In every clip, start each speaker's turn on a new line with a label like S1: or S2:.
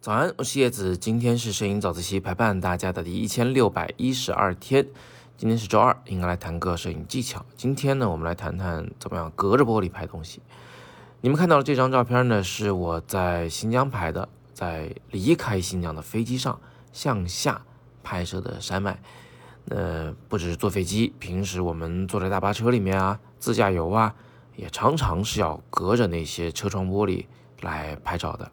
S1: 早安，我是叶子，今天是摄影早自习陪伴大家的第一千六百一十二天。今天是周二，应该来谈个摄影技巧。今天呢，我们来谈谈怎么样隔着玻璃拍东西。你们看到的这张照片呢，是我在新疆拍的，在离开新疆的飞机上向下拍摄的山脉。那不只是坐飞机，平时我们坐在大巴车里面啊，自驾游啊，也常常是要隔着那些车窗玻璃来拍照的。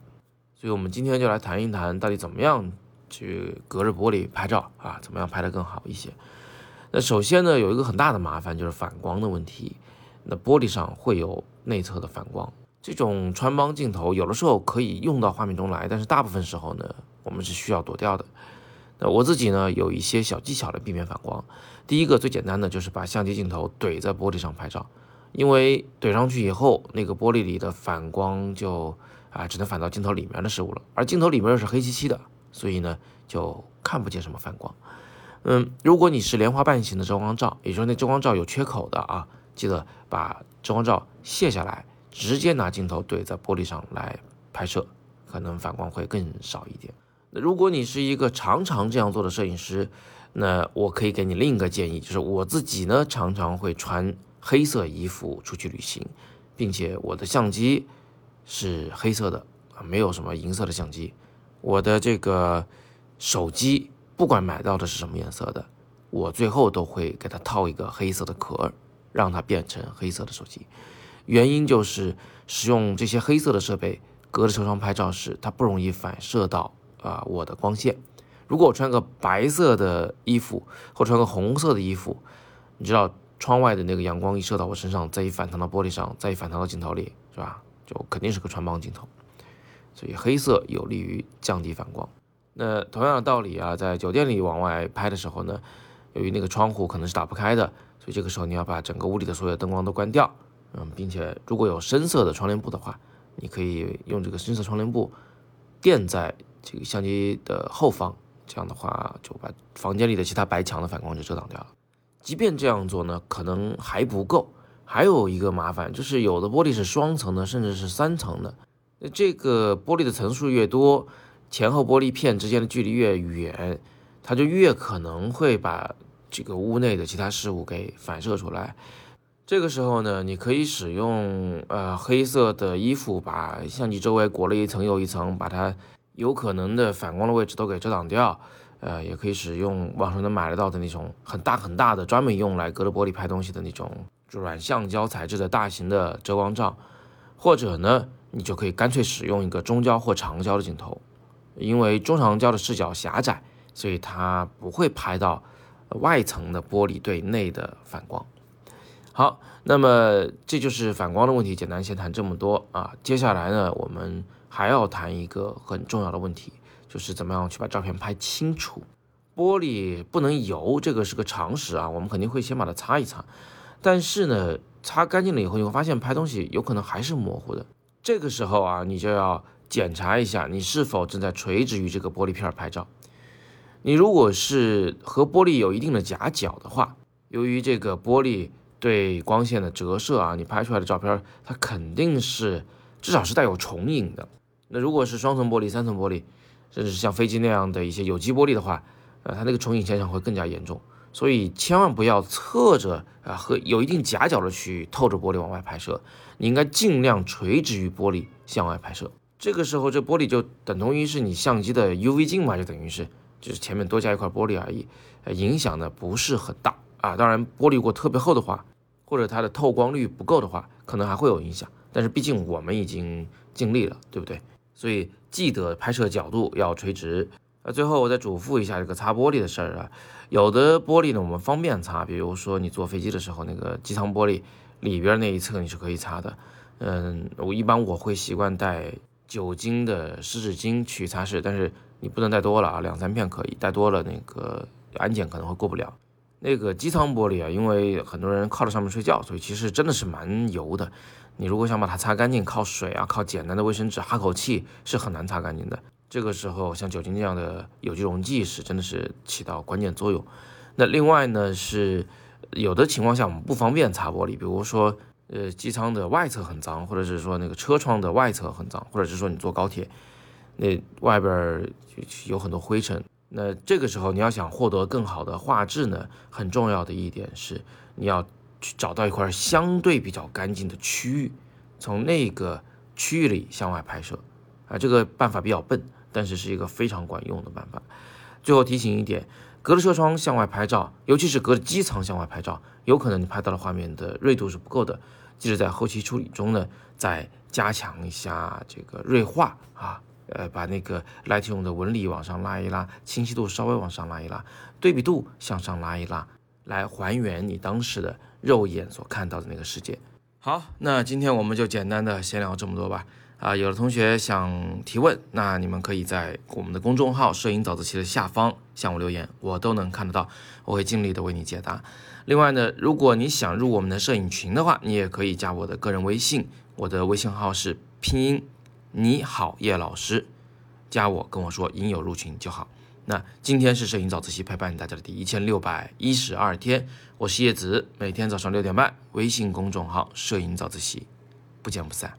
S1: 所以，我们今天就来谈一谈，到底怎么样去隔着玻璃拍照啊？怎么样拍得更好一些？那首先呢，有一个很大的麻烦就是反光的问题。那玻璃上会有内侧的反光，这种穿帮镜头有的时候可以用到画面中来，但是大部分时候呢，我们是需要躲掉的。那我自己呢，有一些小技巧来避免反光。第一个最简单的就是把相机镜头怼在玻璃上拍照，因为怼上去以后，那个玻璃里的反光就啊，只能反到镜头里面的事物了，而镜头里面又是黑漆漆的，所以呢，就看不见什么反光。嗯，如果你是莲花瓣型的遮光罩，也就是那遮光罩有缺口的啊，记得把遮光罩卸下来，直接拿镜头怼在玻璃上来拍摄，可能反光会更少一点。那如果你是一个常常这样做的摄影师，那我可以给你另一个建议，就是我自己呢常常会穿黑色衣服出去旅行，并且我的相机是黑色的啊，没有什么银色的相机，我的这个手机。不管买到的是什么颜色的，我最后都会给它套一个黑色的壳，让它变成黑色的手机。原因就是使用这些黑色的设备隔着车窗拍照时，它不容易反射到啊我的光线。如果我穿个白色的衣服或穿个红色的衣服，你知道窗外的那个阳光一射到我身上，再一反弹到玻璃上，再一反弹到镜头里，是吧？就肯定是个穿帮镜头。所以黑色有利于降低反光。那同样的道理啊，在酒店里往外拍的时候呢，由于那个窗户可能是打不开的，所以这个时候你要把整个屋里的所有灯光都关掉，嗯，并且如果有深色的窗帘布的话，你可以用这个深色窗帘布垫在这个相机的后方，这样的话就把房间里的其他白墙的反光就遮挡掉了。即便这样做呢，可能还不够，还有一个麻烦就是有的玻璃是双层的，甚至是三层的，那这个玻璃的层数越多。前后玻璃片之间的距离越远，它就越可能会把这个屋内的其他事物给反射出来。这个时候呢，你可以使用呃黑色的衣服把相机周围裹了一层又一层，把它有可能的反光的位置都给遮挡掉。呃，也可以使用网上能买得到的那种很大很大的专门用来隔着玻璃拍东西的那种软橡胶材质的大型的遮光罩，或者呢，你就可以干脆使用一个中焦或长焦的镜头。因为中长焦的视角狭窄，所以它不会拍到外层的玻璃对内的反光。好，那么这就是反光的问题。简单先谈这么多啊。接下来呢，我们还要谈一个很重要的问题，就是怎么样去把照片拍清楚。玻璃不能油，这个是个常识啊。我们肯定会先把它擦一擦，但是呢，擦干净了以后，你会发现拍东西有可能还是模糊的。这个时候啊，你就要。检查一下你是否正在垂直于这个玻璃片拍照。你如果是和玻璃有一定的夹角的话，由于这个玻璃对光线的折射啊，你拍出来的照片它肯定是至少是带有重影的。那如果是双层玻璃、三层玻璃，甚至是像飞机那样的一些有机玻璃的话，呃，它那个重影现象会更加严重。所以千万不要侧着啊和有一定夹角的去透着玻璃往外拍摄，你应该尽量垂直于玻璃向外拍摄。这个时候，这玻璃就等同于是你相机的 UV 镜嘛，就等于是就是前面多加一块玻璃而已，呃，影响呢不是很大啊。当然，玻璃如果特别厚的话，或者它的透光率不够的话，可能还会有影响。但是毕竟我们已经尽力了，对不对？所以记得拍摄角度要垂直。那，最后我再嘱咐一下这个擦玻璃的事儿啊，有的玻璃呢我们方便擦，比如说你坐飞机的时候那个机舱玻璃里边那一侧你是可以擦的。嗯，我一般我会习惯带。酒精的湿纸巾去擦拭，但是你不能带多了啊，两三片可以，带多了那个安检可能会过不了。那个机舱玻璃啊，因为很多人靠在上面睡觉，所以其实真的是蛮油的。你如果想把它擦干净，靠水啊，靠简单的卫生纸哈口气是很难擦干净的。这个时候像酒精这样的有机溶剂是真的是起到关键作用。那另外呢是有的情况下我们不方便擦玻璃，比如说呃，机舱的外侧很脏，或者是说那个车窗的外侧很脏，或者是说你坐高铁，那外边有很多灰尘。那这个时候你要想获得更好的画质呢，很重要的一点是你要去找到一块相对比较干净的区域，从那个区域里向外拍摄。啊，这个办法比较笨，但是是一个非常管用的办法。最后提醒一点，隔着车窗向外拍照，尤其是隔着机舱向外拍照，有可能你拍到的画面的锐度是不够的。记得在后期处理中呢，再加强一下这个锐化啊。呃，把那个 Lightroom 的纹理往上拉一拉，清晰度稍微往上拉一拉，对比度向上拉一拉，来还原你当时的肉眼所看到的那个世界。好，那今天我们就简单的先聊这么多吧。啊，有的同学想提问，那你们可以在我们的公众号“摄影早自习”的下方向我留言，我都能看得到，我会尽力的为你解答。另外呢，如果你想入我们的摄影群的话，你也可以加我的个人微信，我的微信号是拼音。你好，叶老师，加我跟我说应有入群就好。那今天是摄影早自习陪伴大家的第一千六百一十二天，我是叶子，每天早上六点半，微信公众号“摄影早自习”，不见不散。